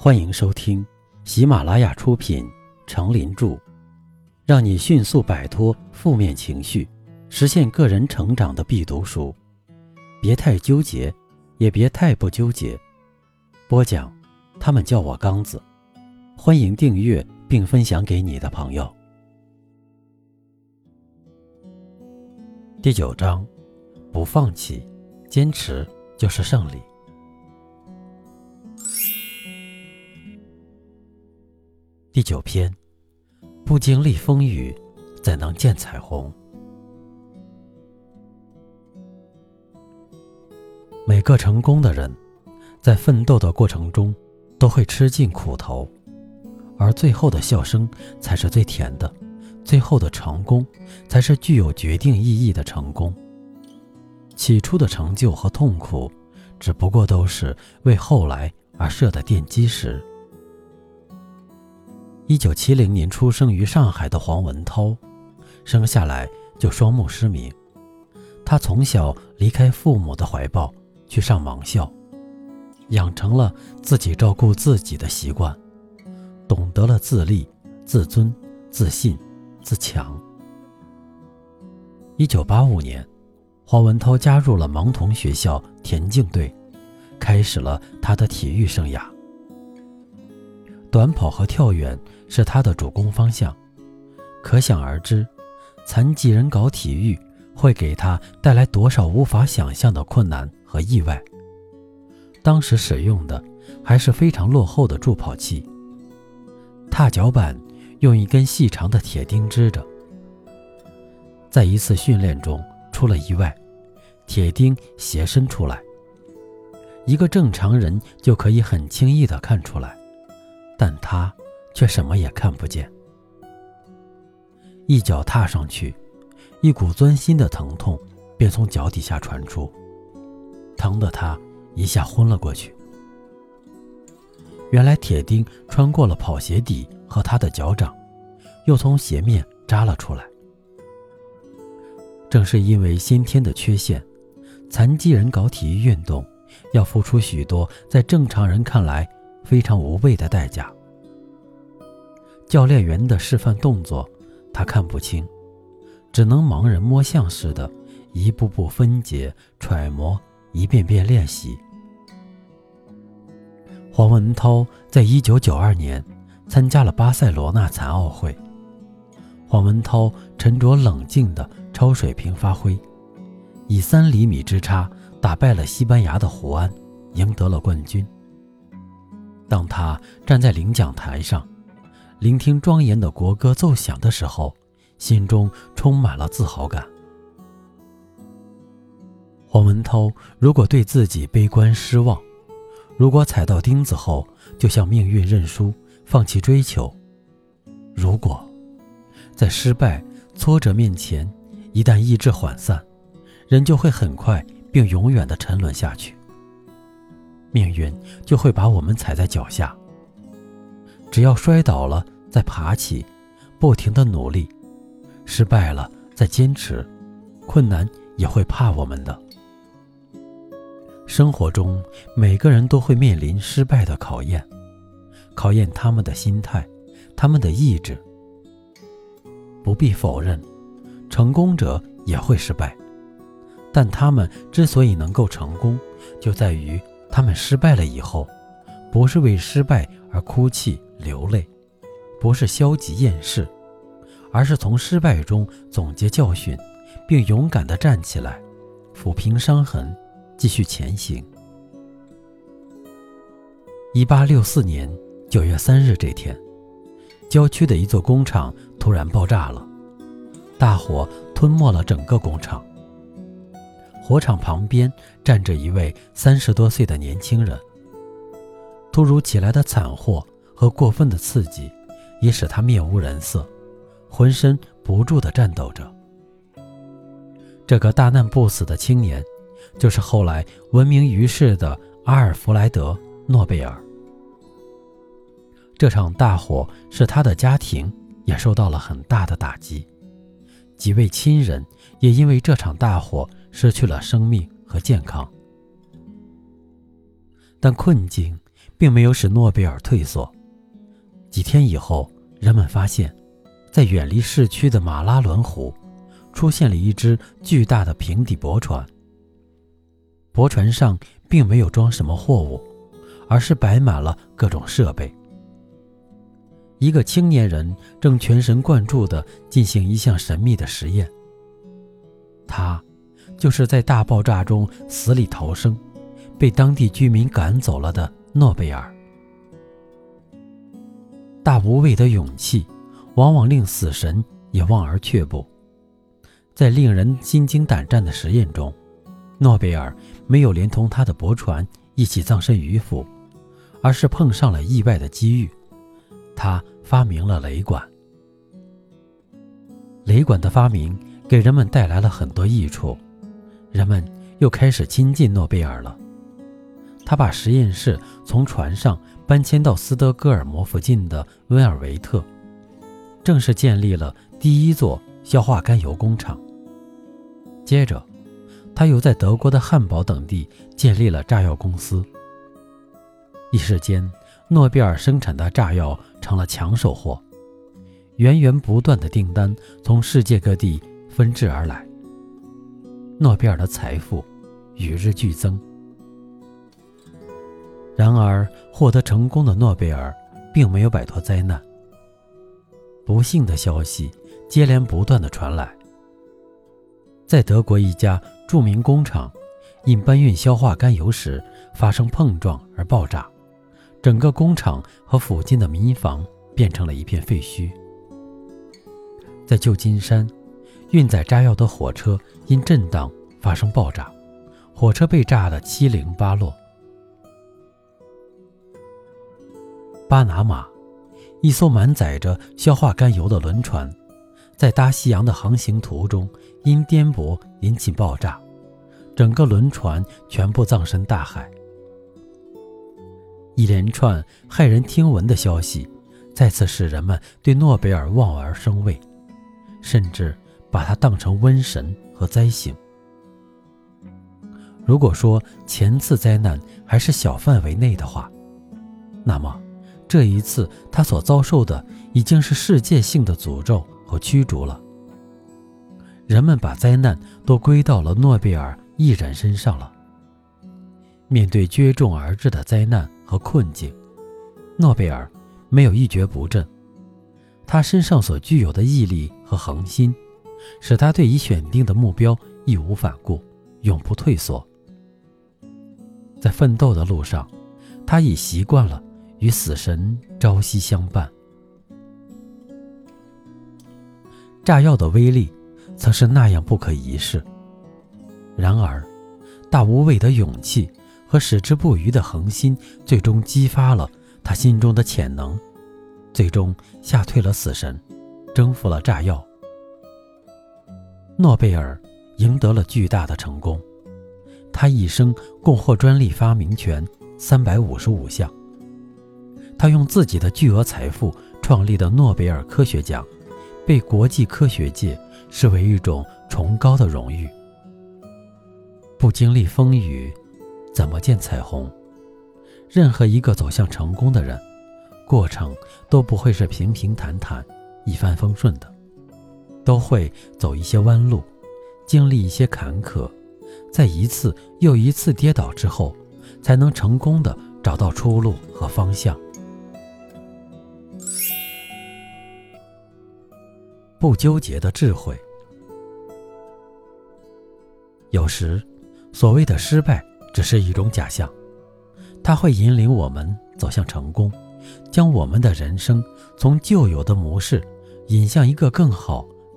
欢迎收听喜马拉雅出品《成林著》，让你迅速摆脱负面情绪，实现个人成长的必读书。别太纠结，也别太不纠结。播讲，他们叫我刚子。欢迎订阅并分享给你的朋友。第九章，不放弃，坚持就是胜利。第九篇，不经历风雨，怎能见彩虹？每个成功的人，在奋斗的过程中，都会吃尽苦头，而最后的笑声才是最甜的，最后的成功，才是具有决定意义的成功。起初的成就和痛苦，只不过都是为后来而设的奠基石。一九七零年出生于上海的黄文涛，生下来就双目失明。他从小离开父母的怀抱，去上盲校，养成了自己照顾自己的习惯，懂得了自立、自尊、自信、自强。一九八五年，黄文涛加入了盲童学校田径队，开始了他的体育生涯。短跑和跳远是他的主攻方向，可想而知，残疾人搞体育会给他带来多少无法想象的困难和意外。当时使用的还是非常落后的助跑器，踏脚板用一根细长的铁钉支着。在一次训练中出了意外，铁钉斜伸出来，一个正常人就可以很轻易地看出来。但他却什么也看不见。一脚踏上去，一股钻心的疼痛便从脚底下传出，疼得他一下昏了过去。原来铁钉穿过了跑鞋底和他的脚掌，又从鞋面扎了出来。正是因为先天的缺陷，残疾人搞体育运动要付出许多在正常人看来。非常无谓的代价。教练员的示范动作，他看不清，只能盲人摸象似的，一步步分解、揣摩，一遍遍练习。黄文涛在一九九二年参加了巴塞罗那残奥会，黄文涛沉着冷静的超水平发挥，以三厘米之差打败了西班牙的胡安，赢得了冠军。当他站在领奖台上，聆听庄严的国歌奏响的时候，心中充满了自豪感。黄文涛如果对自己悲观失望，如果踩到钉子后就向命运认输，放弃追求，如果在失败、挫折面前，一旦意志涣散，人就会很快并永远的沉沦下去。命运就会把我们踩在脚下。只要摔倒了再爬起，不停的努力；失败了再坚持，困难也会怕我们的。生活中每个人都会面临失败的考验，考验他们的心态，他们的意志。不必否认，成功者也会失败，但他们之所以能够成功，就在于。他们失败了以后，不是为失败而哭泣流泪，不是消极厌世，而是从失败中总结教训，并勇敢地站起来，抚平伤痕，继续前行。一八六四年九月三日这天，郊区的一座工厂突然爆炸了，大火吞没了整个工厂。火场旁边站着一位三十多岁的年轻人。突如其来的惨祸和过分的刺激，也使他面无人色，浑身不住地颤抖着。这个大难不死的青年，就是后来闻名于世的阿尔弗莱德·诺贝尔。这场大火使他的家庭也受到了很大的打击，几位亲人也因为这场大火。失去了生命和健康，但困境并没有使诺贝尔退缩。几天以后，人们发现，在远离市区的马拉伦湖，出现了一只巨大的平底驳船。驳船上并没有装什么货物，而是摆满了各种设备。一个青年人正全神贯注地进行一项神秘的实验。他，就是在大爆炸中死里逃生，被当地居民赶走了的诺贝尔。大无畏的勇气，往往令死神也望而却步。在令人心惊胆战的实验中，诺贝尔没有连同他的驳船一起葬身鱼腹，而是碰上了意外的机遇。他发明了雷管。雷管的发明给人们带来了很多益处，人们又开始亲近诺贝尔了。他把实验室从船上搬迁到斯德哥尔摩附近的温尔维特，正式建立了第一座硝化甘油工厂。接着，他又在德国的汉堡等地建立了炸药公司。一时间，诺贝尔生产的炸药成了抢手货，源源不断的订单从世界各地纷至而来。诺贝尔的财富与日俱增。然而，获得成功的诺贝尔并没有摆脱灾难。不幸的消息接连不断的传来，在德国一家著名工厂，因搬运硝化甘油时发生碰撞而爆炸。整个工厂和附近的民房变成了一片废墟。在旧金山，运载炸药的火车因震荡发生爆炸，火车被炸得七零八落。巴拿马，一艘满载着硝化甘油的轮船，在大西洋的航行途中因颠簸引起爆炸，整个轮船全部葬身大海。一连串骇人听闻的消息，再次使人们对诺贝尔望而生畏，甚至把他当成瘟神和灾星。如果说前次灾难还是小范围内的话，那么这一次他所遭受的已经是世界性的诅咒和驱逐了。人们把灾难都归到了诺贝尔一人身上了。面对接踵而至的灾难和困境，诺贝尔没有一蹶不振。他身上所具有的毅力和恒心，使他对已选定的目标义无反顾，永不退缩。在奋斗的路上，他已习惯了与死神朝夕相伴。炸药的威力曾是那样不可一世，然而，大无畏的勇气。和矢志不渝的恒心，最终激发了他心中的潜能，最终吓退了死神，征服了炸药。诺贝尔赢得了巨大的成功，他一生共获专利发明权三百五十五项。他用自己的巨额财富创立的诺贝尔科学奖，被国际科学界视为一种崇高的荣誉。不经历风雨。怎么见彩虹？任何一个走向成功的人，过程都不会是平平坦坦、一帆风顺的，都会走一些弯路，经历一些坎坷，在一次又一次跌倒之后，才能成功的找到出路和方向。不纠结的智慧，有时所谓的失败。只是一种假象，它会引领我们走向成功，将我们的人生从旧有的模式引向一个更好、